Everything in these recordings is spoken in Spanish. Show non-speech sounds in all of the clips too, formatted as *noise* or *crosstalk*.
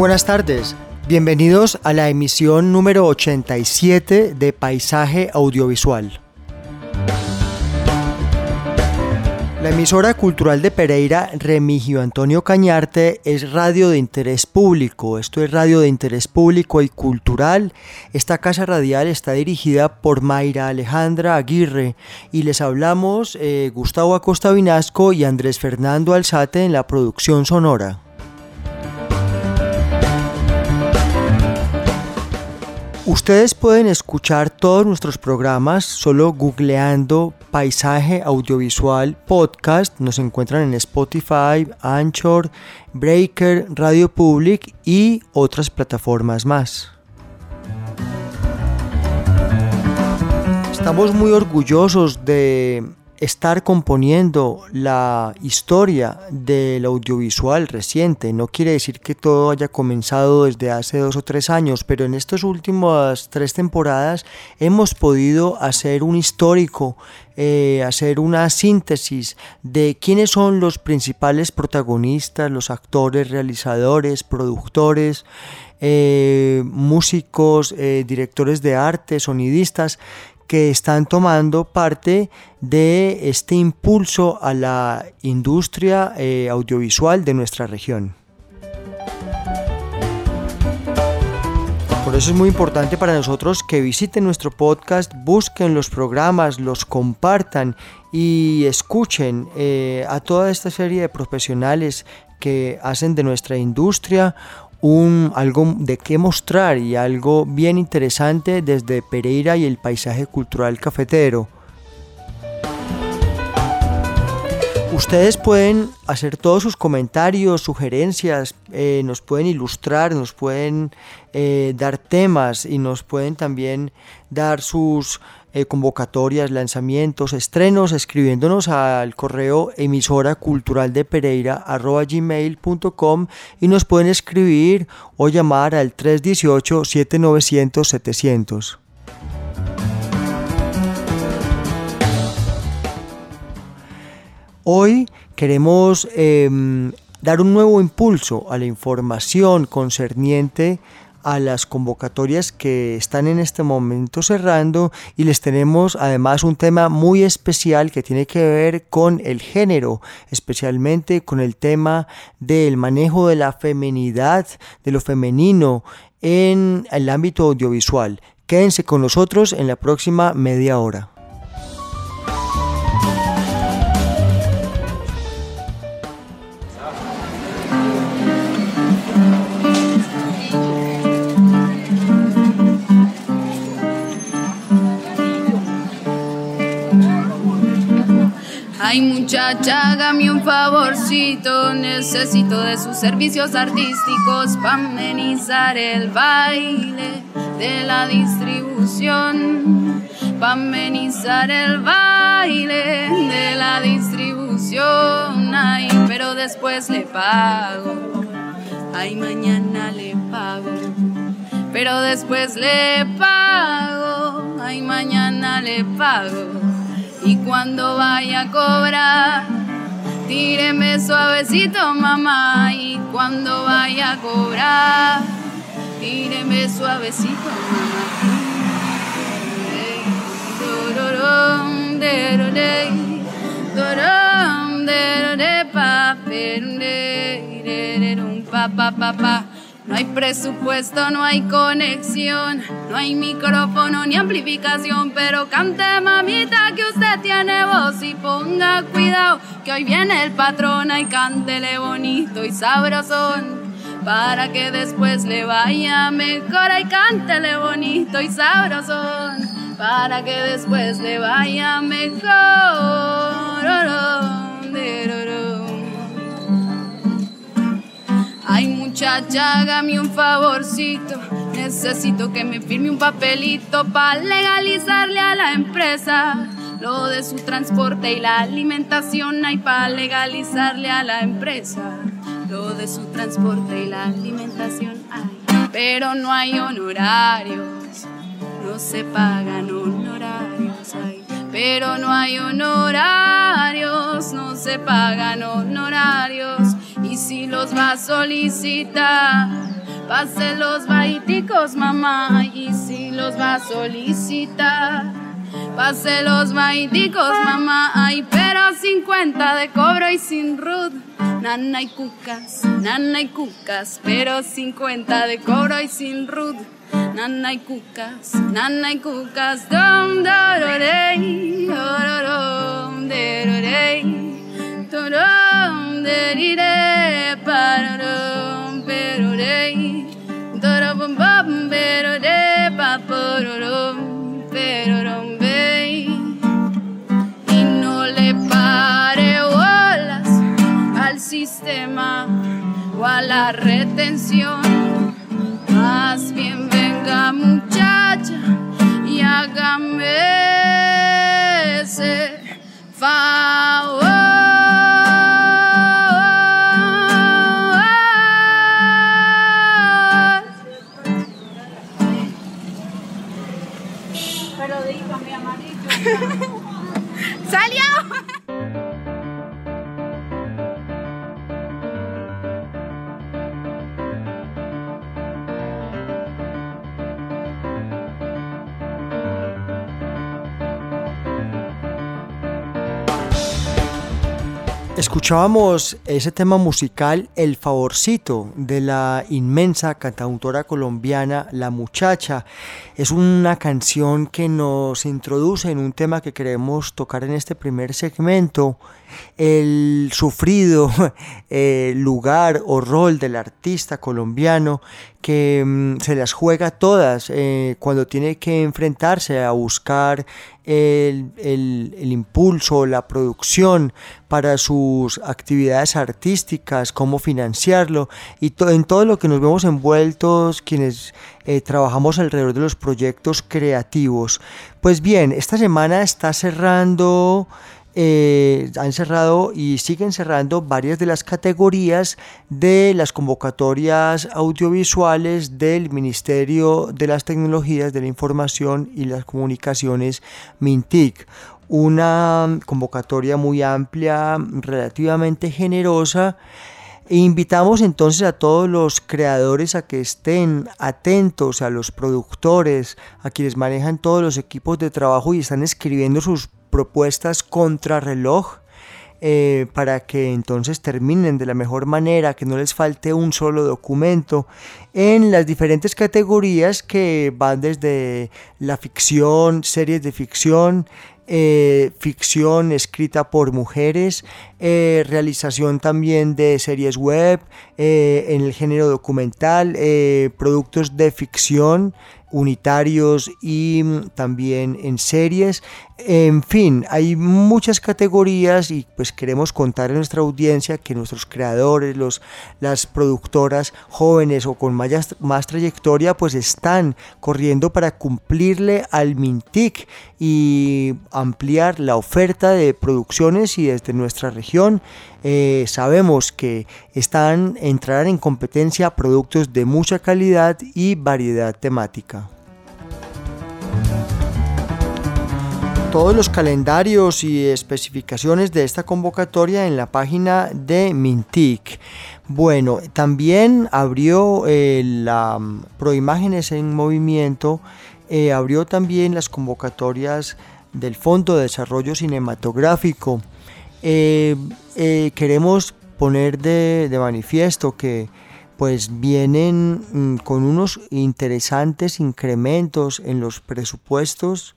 Buenas tardes, bienvenidos a la emisión número 87 de Paisaje Audiovisual. La emisora cultural de Pereira, Remigio Antonio Cañarte, es radio de interés público. Esto es radio de interés público y cultural. Esta casa radial está dirigida por Mayra Alejandra Aguirre y les hablamos eh, Gustavo Acosta Vinasco y Andrés Fernando Alzate en la producción sonora. Ustedes pueden escuchar todos nuestros programas solo googleando Paisaje Audiovisual Podcast. Nos encuentran en Spotify, Anchor, Breaker, Radio Public y otras plataformas más. Estamos muy orgullosos de estar componiendo la historia del audiovisual reciente. No quiere decir que todo haya comenzado desde hace dos o tres años, pero en estas últimas tres temporadas hemos podido hacer un histórico, eh, hacer una síntesis de quiénes son los principales protagonistas, los actores, realizadores, productores. Eh, músicos, eh, directores de arte, sonidistas que están tomando parte de este impulso a la industria eh, audiovisual de nuestra región. Por eso es muy importante para nosotros que visiten nuestro podcast, busquen los programas, los compartan y escuchen eh, a toda esta serie de profesionales que hacen de nuestra industria un, algo de qué mostrar y algo bien interesante desde Pereira y el paisaje cultural cafetero. Ustedes pueden hacer todos sus comentarios, sugerencias, eh, nos pueden ilustrar, nos pueden eh, dar temas y nos pueden también dar sus eh, convocatorias, lanzamientos, estrenos, escribiéndonos al correo emisora cultural de Pereira gmail.com y nos pueden escribir o llamar al 318 7900 700. Hoy queremos em, dar un nuevo impulso a la información concerniente a las convocatorias que están en este momento cerrando y les tenemos además un tema muy especial que tiene que ver con el género, especialmente con el tema del manejo de la feminidad, de lo femenino en el ámbito audiovisual. Quédense con nosotros en la próxima media hora. Ay muchacha, hágame un favorcito, necesito de sus servicios artísticos para amenizar el baile de la distribución, para amenizar el baile de la distribución. Ay, pero después le pago, ay mañana le pago, pero después le pago, ay mañana le pago y cuando vaya a cobrar, tíreme suavecito, mamá. Y cuando vaya a cobrar, tíreme suavecito, mamá. Pa, pa, pa, pa. No hay presupuesto, no hay conexión, no hay micrófono ni amplificación, pero cante mamita que usted tiene voz y ponga cuidado que hoy viene el patrón y cántele bonito y sabrosón. Para que después le vaya mejor y cántele bonito y sabrosón. Para que después le vaya mejor. Ay muchacha, hágame un favorcito. Necesito que me firme un papelito para legalizarle a la empresa lo de su transporte y la alimentación. Hay para legalizarle a la empresa lo de su transporte y la alimentación. Hay, pero no hay honorarios, no se pagan honorarios. Hay, pero no hay honorarios, no se pagan honorarios si los va a solicitar, pase los baiticos, mamá. Y si los va a solicitar, pase los baiticos, mamá. Ay, pero 50 de cobro y sin rud. Nana y cucas, nana y cucas, pero 50 de cobro y sin rud. Nana y cucas, nana y cucas, dom, dororey, dororom, derorey, dorom, derire, pararom, perorey, dorobom, bom, perore, papororom, perorom, bey. Y no le pare bolas al sistema o a la retención. Más bien venga muchacha y hágame ese favor. Escuchábamos ese tema musical El Favorcito de la inmensa cantautora colombiana La Muchacha. Es una canción que nos introduce en un tema que queremos tocar en este primer segmento, el sufrido *laughs* eh, lugar o rol del artista colombiano que mm, se las juega todas eh, cuando tiene que enfrentarse a buscar el, el, el, impulso, la producción para sus actividades artísticas, cómo financiarlo y to en todo lo que nos vemos envueltos quienes eh, trabajamos alrededor de los proyectos creativos. Pues bien, esta semana está cerrando eh, han cerrado y siguen cerrando varias de las categorías de las convocatorias audiovisuales del Ministerio de las Tecnologías de la Información y las Comunicaciones MINTIC una convocatoria muy amplia, relativamente generosa. E invitamos entonces a todos los creadores a que estén atentos, a los productores, a quienes manejan todos los equipos de trabajo y están escribiendo sus propuestas contrarreloj eh, para que entonces terminen de la mejor manera, que no les falte un solo documento en las diferentes categorías que van desde la ficción, series de ficción, eh, ficción escrita por mujeres, eh, realización también de series web, eh, en el género documental, productos de ficción unitarios y mm, también en series. En fin, hay muchas categorías y pues queremos contar a nuestra audiencia que nuestros creadores, los, las productoras jóvenes o con más, más trayectoria pues están corriendo para cumplirle al Mintic y ampliar la oferta de producciones y desde nuestra región eh, sabemos que están entrarán en competencia productos de mucha calidad y variedad temática. Todos los calendarios y especificaciones de esta convocatoria en la página de Mintic. Bueno, también abrió eh, la um, Proimágenes en Movimiento, eh, abrió también las convocatorias del Fondo de Desarrollo Cinematográfico. Eh, queremos poner de, de, manifiesto que pues vienen mm, con unos interesantes incrementos en los presupuestos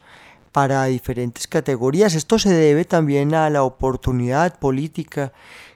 para diferentes categorías. Esto se debe también a la oportunidad política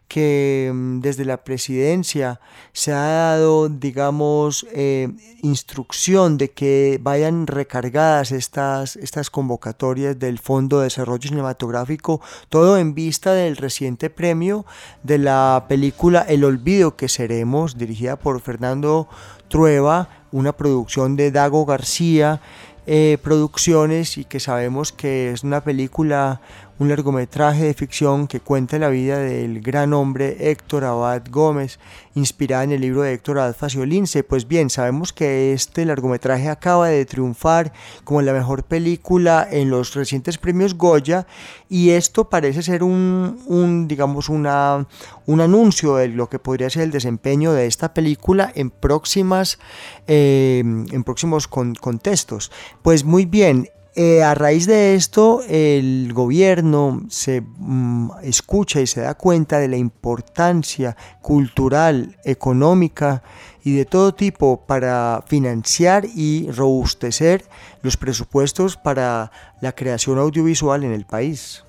que mm, desde la presidencia se ha dado, digamos, eh, instrucción de que vayan recargadas estas, estas convocatorias del Fondo de Desarrollo Cinematográfico, todo en vista del reciente premio de la película El Olvido que seremos, dirigida por Fernando Trueba, una producción de Dago García, eh, producciones y que sabemos que es una película un largometraje de ficción que cuenta la vida del gran hombre Héctor Abad Gómez, inspirada en el libro de Héctor Abad Faciolince. Pues bien, sabemos que este largometraje acaba de triunfar como la mejor película en los recientes premios Goya y esto parece ser un, digamos, una, un anuncio de lo que podría ser el desempeño de esta película en próximas, eh, en próximos contextos. Pues muy bien, eh, a raíz de esto, el gobierno se mm, escucha y se da cuenta de la importancia cultural, económica y de todo tipo para financiar y robustecer los presupuestos para la creación audiovisual en el país.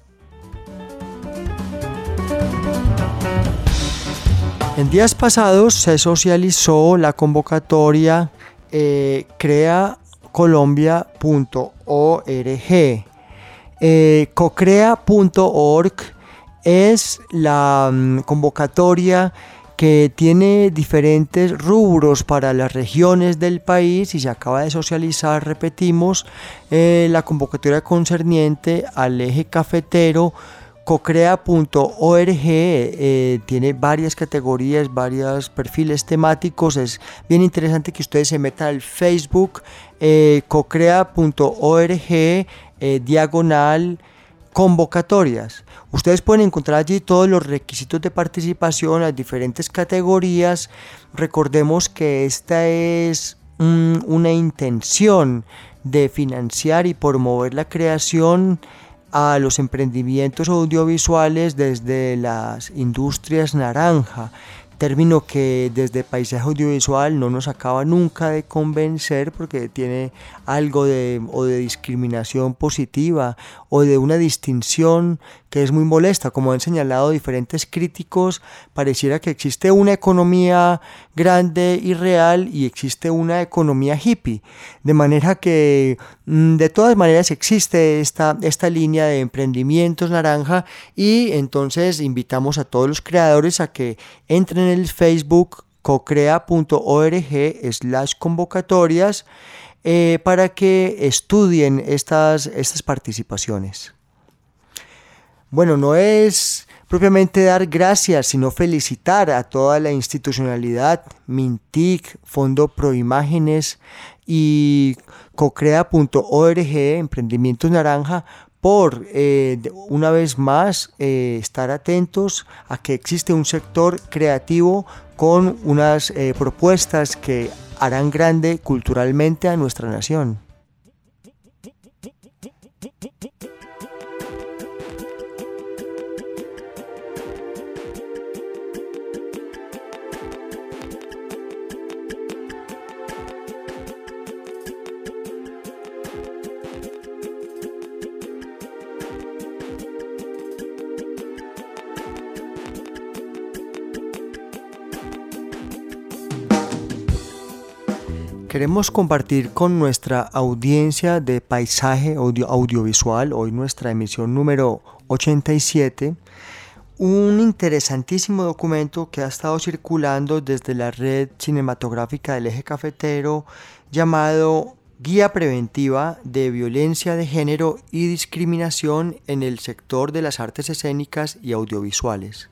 En días pasados se socializó la convocatoria eh, Crea colombia.org. Eh, cocrea.org es la mm, convocatoria que tiene diferentes rubros para las regiones del país y se acaba de socializar, repetimos, eh, la convocatoria concerniente al eje cafetero Cocrea.org eh, tiene varias categorías, varios perfiles temáticos. Es bien interesante que ustedes se metan al Facebook eh, cocrea.org eh, diagonal convocatorias. Ustedes pueden encontrar allí todos los requisitos de participación, las diferentes categorías. Recordemos que esta es una intención de financiar y promover la creación a los emprendimientos audiovisuales desde las industrias naranja, término que desde paisaje audiovisual no nos acaba nunca de convencer porque tiene algo de, o de discriminación positiva o de una distinción que es muy molesta. Como han señalado diferentes críticos, pareciera que existe una economía grande y real y existe una economía hippie. De manera que mm, de todas maneras existe esta, esta línea de emprendimientos naranja y entonces invitamos a todos los creadores a que entren en el Facebook cocrea.org slash convocatorias eh, para que estudien estas, estas participaciones. Bueno, no es propiamente dar gracias, sino felicitar a toda la institucionalidad, Mintic, Fondo Proimágenes y cocrea.org, Emprendimientos Naranja, por eh, una vez más eh, estar atentos a que existe un sector creativo con unas propuestas que harán grande culturalmente a nuestra nación. Queremos compartir con nuestra audiencia de paisaje audiovisual, hoy nuestra emisión número 87, un interesantísimo documento que ha estado circulando desde la red cinematográfica del eje cafetero llamado Guía Preventiva de Violencia de Género y Discriminación en el sector de las artes escénicas y audiovisuales.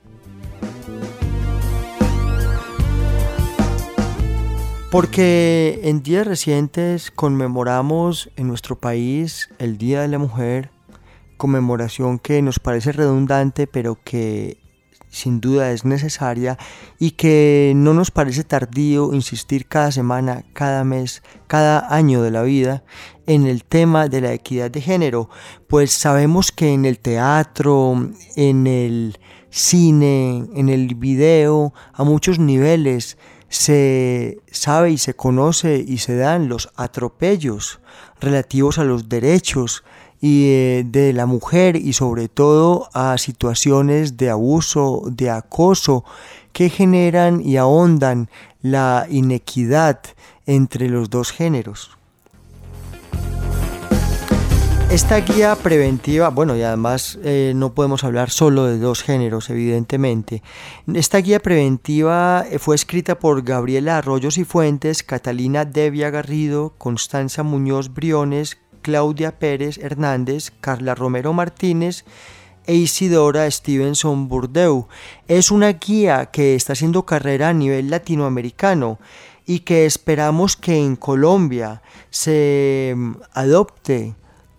Porque en días recientes conmemoramos en nuestro país el Día de la Mujer, conmemoración que nos parece redundante pero que sin duda es necesaria y que no nos parece tardío insistir cada semana, cada mes, cada año de la vida en el tema de la equidad de género, pues sabemos que en el teatro, en el cine, en el video, a muchos niveles, se sabe y se conoce y se dan los atropellos relativos a los derechos y eh, de la mujer y sobre todo a situaciones de abuso, de acoso que generan y ahondan la inequidad entre los dos géneros. Esta guía preventiva, bueno, y además eh, no podemos hablar solo de dos géneros, evidentemente. Esta guía preventiva eh, fue escrita por Gabriela Arroyos y Fuentes, Catalina Devia Garrido, Constanza Muñoz Briones, Claudia Pérez Hernández, Carla Romero Martínez e Isidora Stevenson Burdeu. Es una guía que está haciendo carrera a nivel latinoamericano y que esperamos que en Colombia se mm, adopte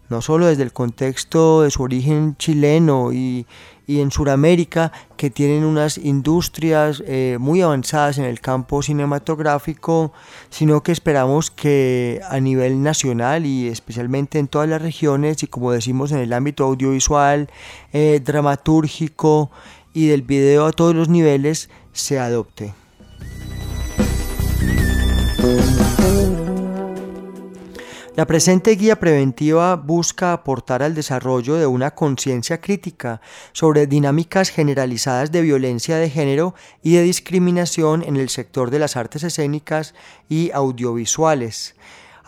no solo desde el contexto de su origen chileno y, en Sudamérica, que tienen unas industrias eh, muy avanzadas en el campo cinematográfico, sino que esperamos que a nivel nacional y especialmente en todas las regiones, y como decimos en el ámbito audiovisual, eh, dramatúrgico y del video a todos los niveles, se adopte. La presente guía preventiva busca aportar al desarrollo de una conciencia crítica sobre dinámicas generalizadas de violencia de género y de discriminación en el sector de las artes escénicas y audiovisuales.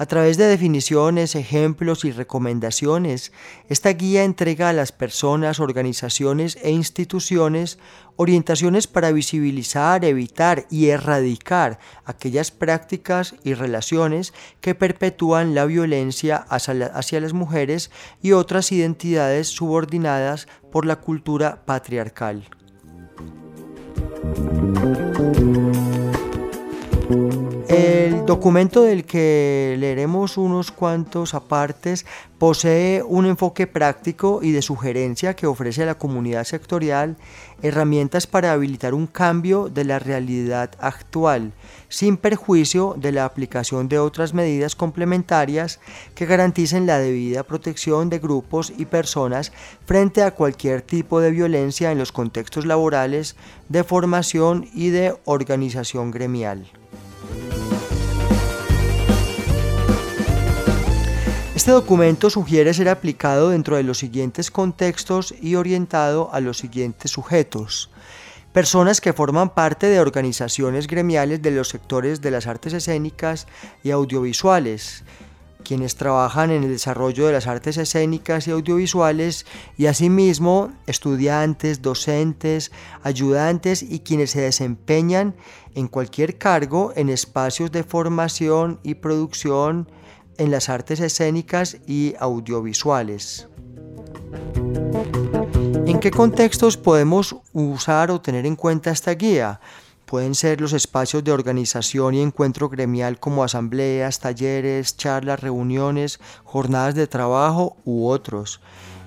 A través de definiciones, ejemplos y recomendaciones, esta guía entrega a las personas, organizaciones e instituciones orientaciones para visibilizar, evitar y erradicar aquellas prácticas y relaciones que perpetúan la violencia hacia las mujeres y otras identidades subordinadas por la cultura patriarcal. El documento del que leeremos unos cuantos apartes posee un enfoque práctico y de sugerencia que ofrece a la comunidad sectorial herramientas para habilitar un cambio de la realidad actual, sin perjuicio de la aplicación de otras medidas complementarias que garanticen la debida protección de grupos y personas frente a cualquier tipo de violencia en los contextos laborales, de formación y de organización gremial. Este documento sugiere ser aplicado dentro de los siguientes contextos y orientado a los siguientes sujetos. Personas que forman parte de organizaciones gremiales de los sectores de las artes escénicas y audiovisuales, quienes trabajan en el desarrollo de las artes escénicas y audiovisuales y asimismo estudiantes, docentes, ayudantes y quienes se desempeñan en cualquier cargo en espacios de formación y producción en las artes escénicas y audiovisuales. ¿En qué contextos podemos usar o tener en cuenta esta guía? Pueden ser los espacios de organización y encuentro gremial como asambleas, talleres, charlas, reuniones, jornadas de trabajo u otros.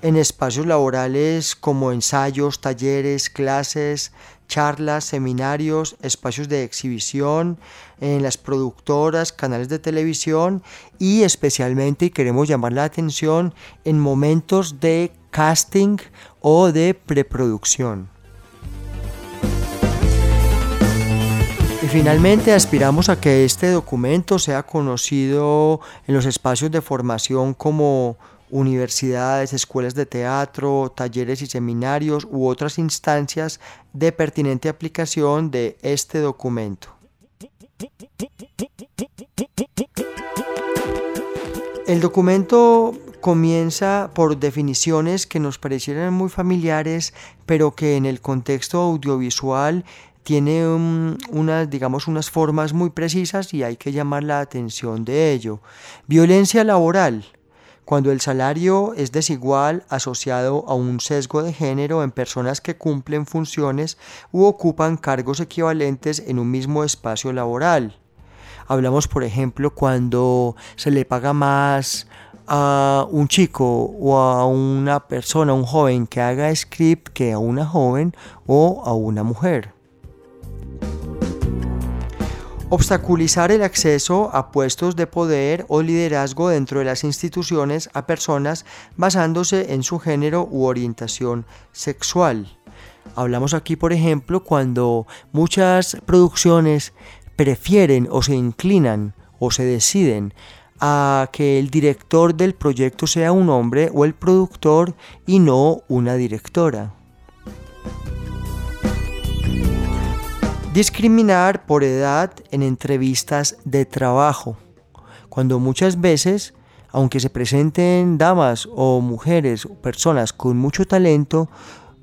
En espacios laborales como ensayos, talleres, clases, charlas, seminarios, espacios de exhibición, en las productoras, canales de televisión y especialmente, queremos llamar la atención, en momentos de casting o de preproducción. Y finalmente aspiramos a que este documento sea conocido en los espacios de formación como universidades, escuelas de teatro, talleres y seminarios u otras instancias de pertinente aplicación de este documento. El documento comienza por definiciones que nos parecieran muy familiares, pero que en el contexto audiovisual tiene unas, digamos, unas formas muy precisas y hay que llamar la atención de ello. Violencia laboral cuando el salario es desigual asociado a un sesgo de género en personas que cumplen funciones u ocupan cargos equivalentes en un mismo espacio laboral. Hablamos, por ejemplo, cuando se le paga más a un chico o a una persona, un joven que haga script que a una joven o a una mujer. Obstaculizar el acceso a puestos de poder o liderazgo dentro de las instituciones a personas basándose en su género u orientación sexual. Hablamos aquí, por ejemplo, cuando muchas producciones prefieren o se inclinan o se deciden a que el director del proyecto sea un hombre o el productor y no una directora. Discriminar por edad en entrevistas de trabajo, cuando muchas veces, aunque se presenten damas o mujeres o personas con mucho talento,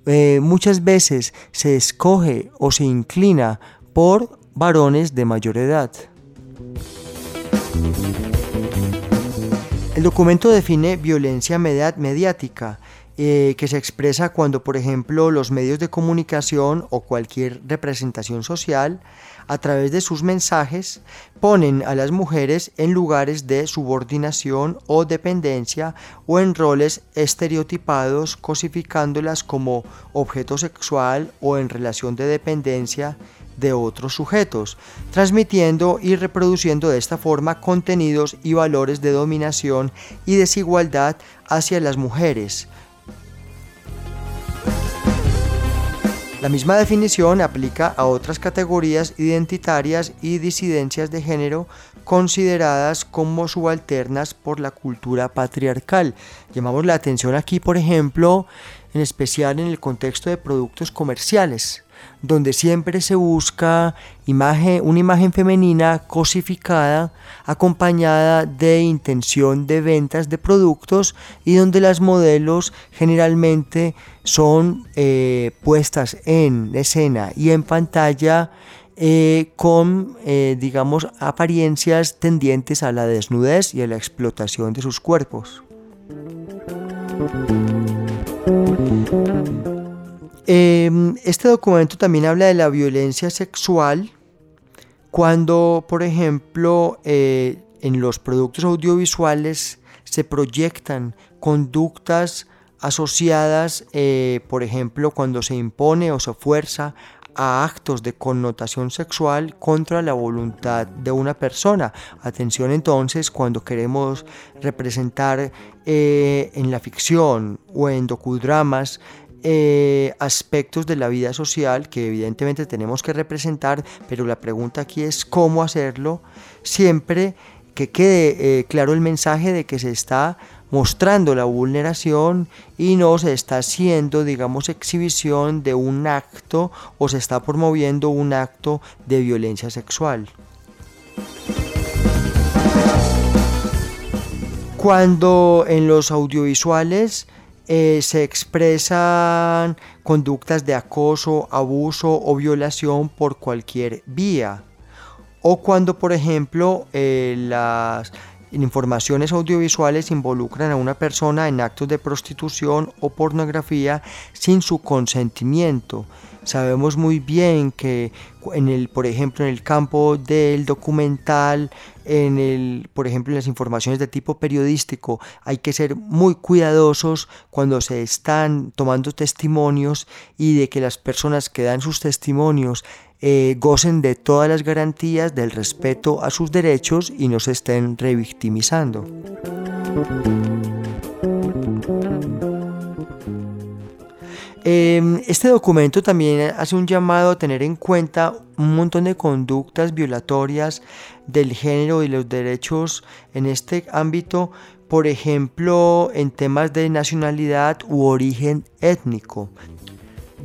eh, muchas veces se escoge o se inclina por varones de mayor edad. El documento define violencia mediática, eh, que se expresa cuando, por ejemplo, los medios de comunicación o cualquier representación social, a través de sus mensajes, ponen a las mujeres en lugares de subordinación o dependencia o en roles estereotipados, cosificándolas como objeto sexual o en relación de dependencia de otros sujetos, transmitiendo y reproduciendo de esta forma contenidos y valores de dominación y desigualdad hacia las mujeres. La misma definición aplica a otras categorías identitarias y disidencias de género consideradas como subalternas por la cultura patriarcal. Llamamos la atención aquí, por ejemplo, en especial en el contexto de productos comerciales donde siempre se busca imagen, una imagen femenina cosificada acompañada de intención de ventas de productos y donde las modelos generalmente son eh, puestas en escena y en pantalla eh, con, eh, digamos, apariencias tendientes a la desnudez y a la explotación de sus cuerpos. Em, este documento también habla de la violencia sexual cuando, por ejemplo, eh, en los productos audiovisuales se proyectan conductas asociadas, eh, por ejemplo, cuando se impone o se fuerza a actos de connotación sexual contra la voluntad de una persona. Atención entonces cuando queremos representar eh, en la ficción o en docudramas eh, aspectos de la vida social que evidentemente tenemos que representar, pero la pregunta aquí es cómo hacerlo siempre que quede eh, claro el mensaje de que se está mostrando la vulneración y no se está haciendo, digamos, exhibición de un acto o se está promoviendo un acto de violencia sexual. Cuando en los audiovisuales eh, se expresan conductas de acoso, abuso o violación por cualquier vía. O cuando, por ejemplo, eh, las informaciones audiovisuales involucran a una persona en actos de prostitución o pornografía sin su consentimiento. Sabemos muy bien que en el, por ejemplo, en el campo del documental, en el, por ejemplo, en las informaciones de tipo periodístico, hay que ser muy cuidadosos cuando se están tomando testimonios y de que las personas que dan sus testimonios eh, gocen de todas las garantías del respeto a sus derechos y no se estén revictimizando. Em, este documento también hace un llamado a tener en cuenta un montón de conductas violatorias del género y los derechos en este ámbito, por ejemplo, en temas de nacionalidad u origen étnico.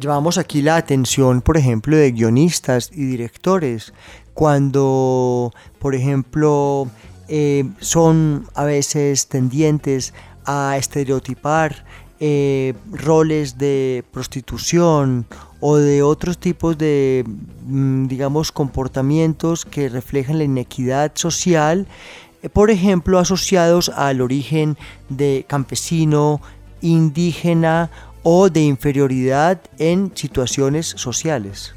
Llevamos aquí la atención, por ejemplo, de guionistas y directores, cuando, por ejemplo, eh, son a veces tendientes a estereotipar eh, roles de prostitución o de otros tipos de, mm, digamos, comportamientos que reflejan la inequidad social, eh, por ejemplo, asociados al origen de campesino, indígena o de inferioridad en situaciones sociales.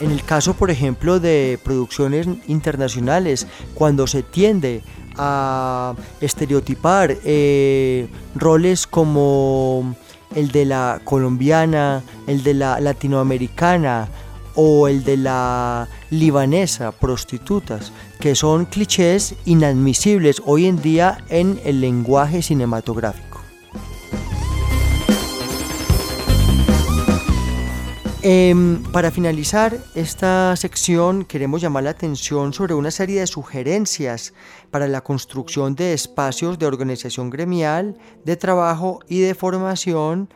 En el caso, por ejemplo, de producciones internacionales, cuando se tiende a estereotipar eh, roles como el de la colombiana, el de la latinoamericana o el de la libanesa, prostitutas, que son clichés inadmisibles hoy en día en el lenguaje cinematográfico. Em, para finalizar esta sección queremos llamar la atención sobre una serie de sugerencias para la construcción de espacios de organización gremial, de trabajo y de formación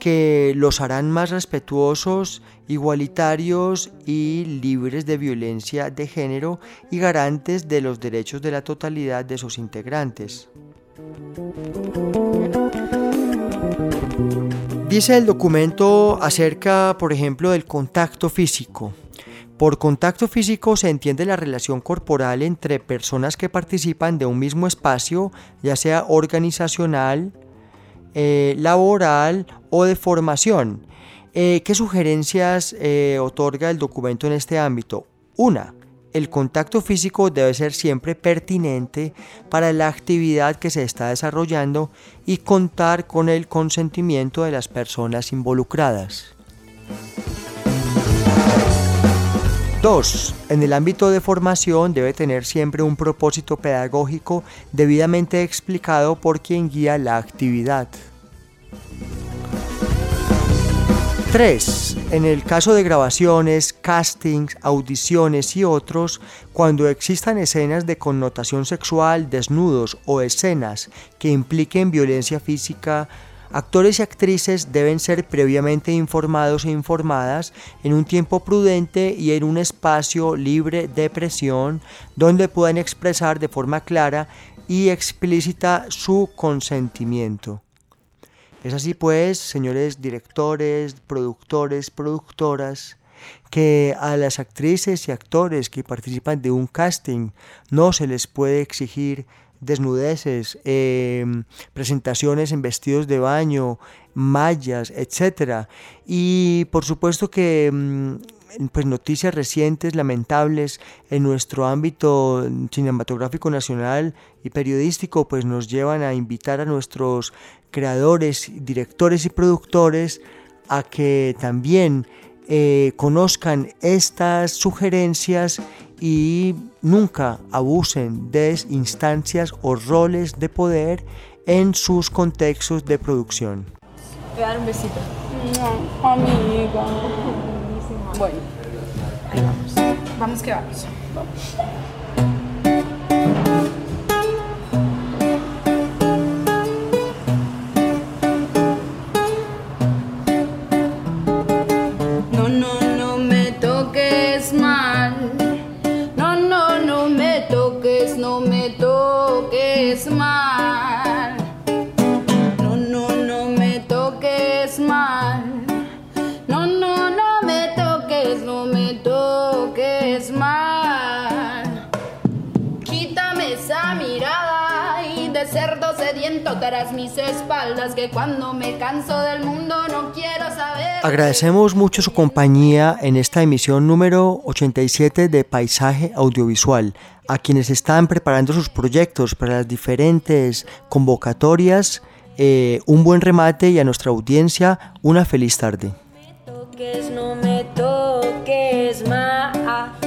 que los harán más respetuosos, igualitarios y libres de violencia de género y garantes de los derechos de la totalidad de sus integrantes. Dice el documento acerca, por ejemplo, del contacto físico. Por contacto físico se entiende la relación corporal entre personas que participan de un mismo espacio, ya sea organizacional, eh, laboral o de formación. Eh, ¿Qué sugerencias eh, otorga el documento en este ámbito? Una, el contacto físico debe ser siempre pertinente para la actividad que se está desarrollando y contar con el consentimiento de las personas involucradas. 2. En el ámbito de formación debe tener siempre un propósito pedagógico debidamente explicado por quien guía la actividad. 3. En el caso de grabaciones, castings, audiciones y otros, cuando existan escenas de connotación sexual, desnudos o escenas que impliquen violencia física, actores y actrices deben ser previamente informados e informadas en un tiempo prudente y en un espacio libre de presión donde puedan expresar de forma clara y explícita su consentimiento. Es así pues, señores directores, productores, productoras, que a las actrices y actores que participan de un casting no se les puede exigir desnudeces, em, presentaciones en vestidos de baño, mallas, etc. Y por supuesto que em, pues noticias recientes lamentables en nuestro ámbito cinematográfico nacional y periodístico pues nos llevan a invitar a nuestros creadores, directores y productores a que también eh, conozcan estas sugerencias y nunca abusen de instancias o roles de poder en sus contextos de producción. dar un besito. No, amiga. Bueno, ahí vamos. Vamos que vamos. Vamos. Mis espaldas que cuando me canso del mundo no quiero saber. Agradecemos mucho su compañía en esta emisión número 87 de Paisaje Audiovisual, a quienes están preparando sus proyectos para las diferentes convocatorias. Eh, un buen remate y a nuestra audiencia una feliz tarde. no me toques más.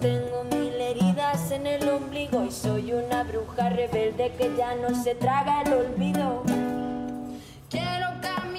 tengo mil heridas en el ombligo y soy una bruja rebelde que ya no se traga el olvido. Quiero cambiar.